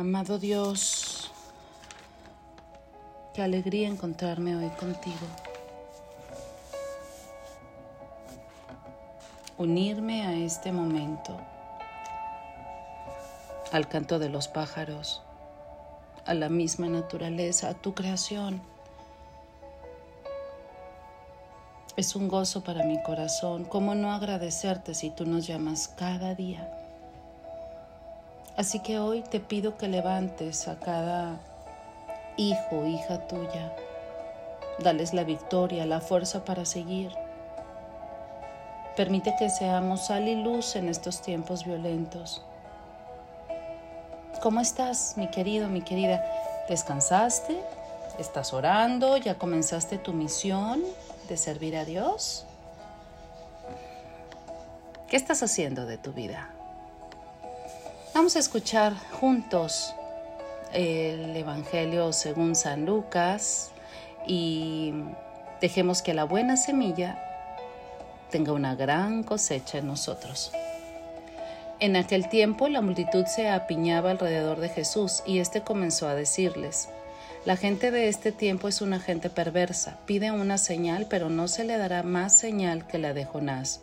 Amado Dios, qué alegría encontrarme hoy contigo. Unirme a este momento, al canto de los pájaros, a la misma naturaleza, a tu creación. Es un gozo para mi corazón. ¿Cómo no agradecerte si tú nos llamas cada día? Así que hoy te pido que levantes a cada hijo, hija tuya. Dales la victoria, la fuerza para seguir. Permite que seamos sal y luz en estos tiempos violentos. ¿Cómo estás, mi querido, mi querida? ¿Descansaste? ¿Estás orando? ¿Ya comenzaste tu misión de servir a Dios? ¿Qué estás haciendo de tu vida? Vamos a escuchar juntos el Evangelio según San Lucas y dejemos que la buena semilla tenga una gran cosecha en nosotros. En aquel tiempo la multitud se apiñaba alrededor de Jesús y éste comenzó a decirles, la gente de este tiempo es una gente perversa, pide una señal, pero no se le dará más señal que la de Jonás.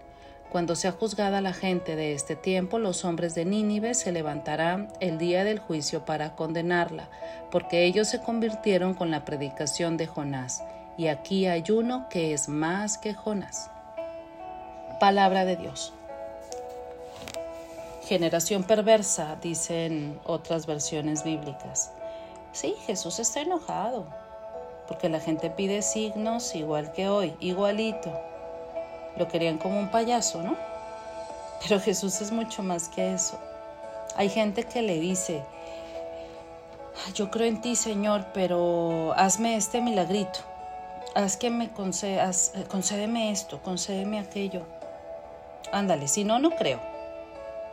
cuando sea juzgada la gente de este tiempo, los hombres de Nínive se levantarán el día del juicio para condenarla, porque ellos se convirtieron con la predicación de Jonás. Y aquí hay uno que es más que Jonás. Palabra de Dios. Generación perversa, dicen otras versiones bíblicas. Sí, Jesús está enojado, porque la gente pide signos igual que hoy, igualito lo querían como un payaso, ¿no? Pero Jesús es mucho más que eso. Hay gente que le dice, yo creo en ti, Señor, pero hazme este milagrito. Haz que me concedas, concédeme esto, concédeme aquello. Ándale, si no, no creo.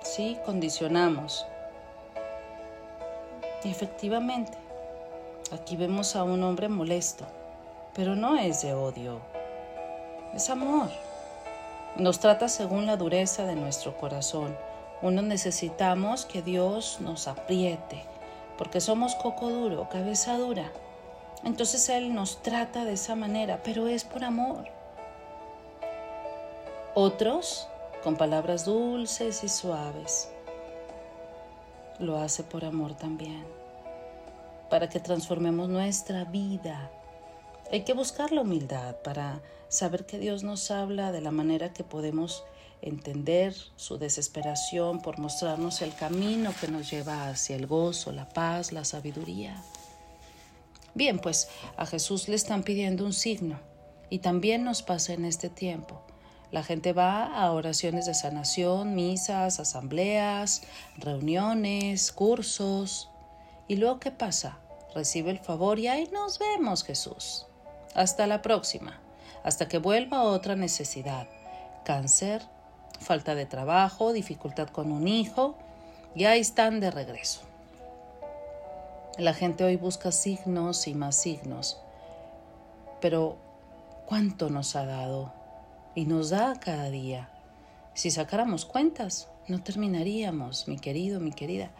Sí, condicionamos. Y efectivamente, aquí vemos a un hombre molesto, pero no es de odio, es amor. Nos trata según la dureza de nuestro corazón. Uno necesitamos que Dios nos apriete, porque somos coco duro, cabeza dura. Entonces Él nos trata de esa manera, pero es por amor. Otros, con palabras dulces y suaves, lo hace por amor también, para que transformemos nuestra vida hay que buscar la humildad para saber que Dios nos habla de la manera que podemos entender su desesperación por mostrarnos el camino que nos lleva hacia el gozo, la paz, la sabiduría. Bien, pues a Jesús le están pidiendo un signo y también nos pasa en este tiempo. La gente va a oraciones de sanación, misas, asambleas, reuniones, cursos. ¿Y luego qué pasa? Recibe el favor y ahí nos vemos, Jesús. Hasta la próxima, hasta que vuelva otra necesidad, cáncer, falta de trabajo, dificultad con un hijo, y ahí están de regreso. La gente hoy busca signos y más signos, pero ¿cuánto nos ha dado? Y nos da cada día. Si sacáramos cuentas, no terminaríamos, mi querido, mi querida.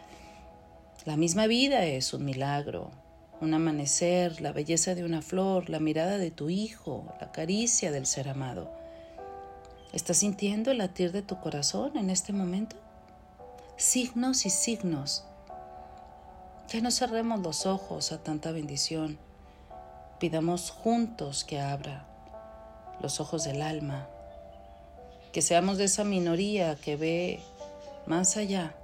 La misma vida es un milagro, un amanecer, la belleza de una flor, la mirada de tu hijo, la caricia del ser amado. ¿Estás sintiendo el latir de tu corazón en este momento? Signos y signos. Que no cerremos los ojos a tanta bendición. Pidamos juntos que abra los ojos del alma. Que seamos de esa minoría que ve más allá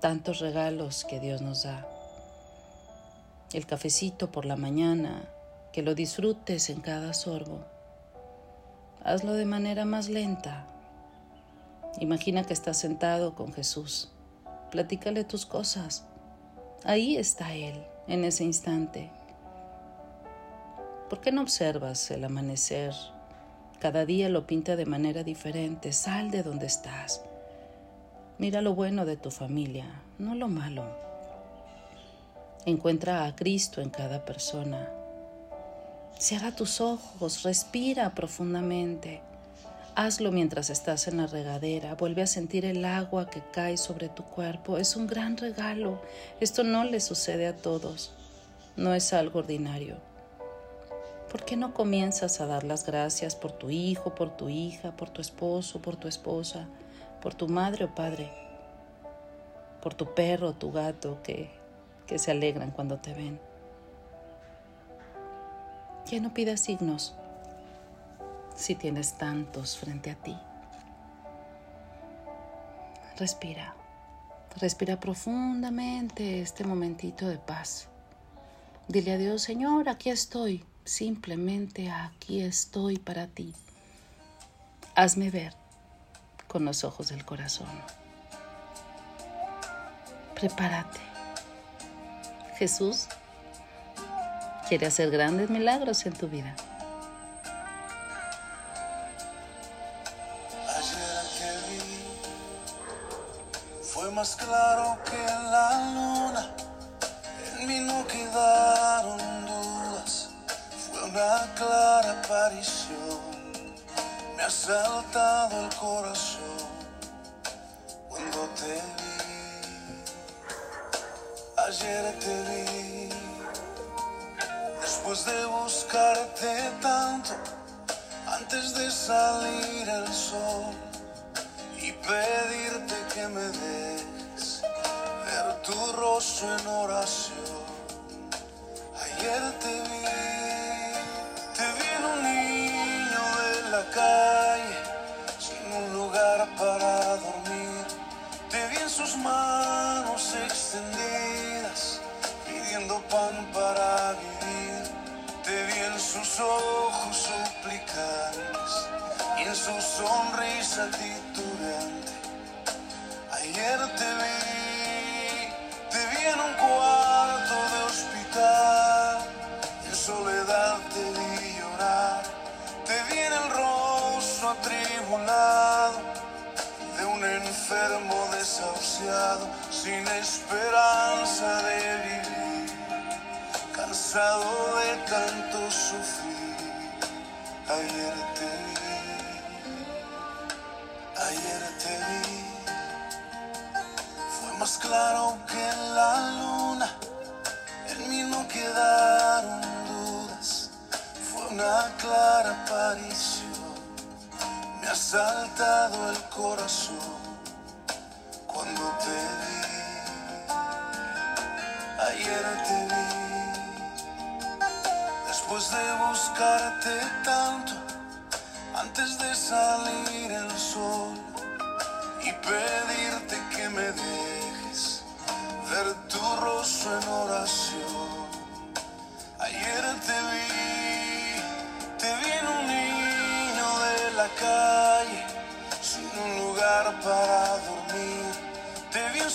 tantos regalos que Dios nos da el cafecito por la mañana, que lo disfrutes en cada sorbo. Hazlo de manera más lenta. Imagina que estás sentado con Jesús. Platícale tus cosas. Ahí está Él, en ese instante. ¿Por qué no observas el amanecer? Cada día lo pinta de manera diferente. Sal de donde estás. Mira lo bueno de tu familia, no lo malo. Encuentra a Cristo en cada persona. Cierra tus ojos, respira profundamente. Hazlo mientras estás en la regadera. Vuelve a sentir el agua que cae sobre tu cuerpo. Es un gran regalo. Esto no le sucede a todos. No es algo ordinario. ¿Por qué no comienzas a dar las gracias por tu hijo, por tu hija, por tu esposo, por tu esposa, por tu madre o padre, por tu perro tu gato que, que se alegran cuando te ven? Ya no pidas signos si tienes tantos frente a ti. Respira, respira profundamente este momentito de paz. Dile a Dios, Señor, aquí estoy Simplemente aquí estoy para ti. Hazme ver con los ojos del corazón. Prepárate. Jesús quiere hacer grandes milagros en tu vida. Fue más claro que la luna. En mí no quedaron una clara aparición me ha saltado el corazón cuando te. Ayer te vi, después de buscarte tanto, antes de salir el sol y pedirte que me des ver tu rostro en oración. Ayer te vi calle, sonrisa titubeante. Ayer te vi, te vi en un cuarto de hospital, en soledad te vi llorar. Te vi en el atribulado de un enfermo desahuciado sin esperanza de vivir, cansado de tanto sufrir. Ayer te vi, ayer te vi, fue más claro que la luna, en mí no quedaron dudas, fue una clara aparición. Ha saltado el corazón cuando te vi. Ayer te vi, después de buscarte tanto, antes de salir el sol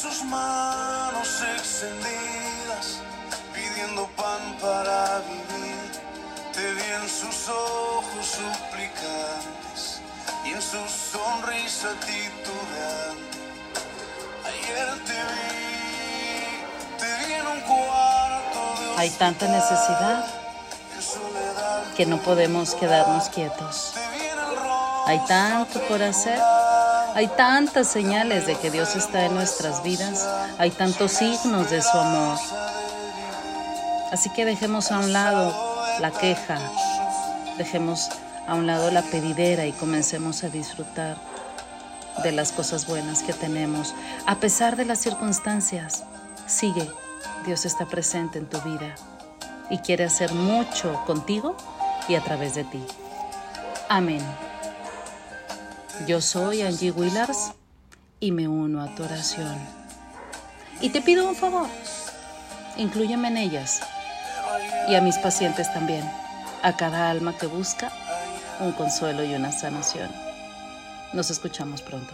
sus manos extendidas, pidiendo pan para vivir. Te vi en sus ojos suplicantes y en su sonrisa titubeante. Ayer te vi, te vi en un cuarto de Hay tanta necesidad que no podemos quedarnos quietos. Hay tanto por hacer hay tantas señales de que Dios está en nuestras vidas, hay tantos signos de su amor. Así que dejemos a un lado la queja, dejemos a un lado la pedidera y comencemos a disfrutar de las cosas buenas que tenemos. A pesar de las circunstancias, sigue, Dios está presente en tu vida y quiere hacer mucho contigo y a través de ti. Amén. Yo soy Angie Willars y me uno a tu oración. Y te pido un favor, inclúyeme en ellas y a mis pacientes también, a cada alma que busca un consuelo y una sanación. Nos escuchamos pronto.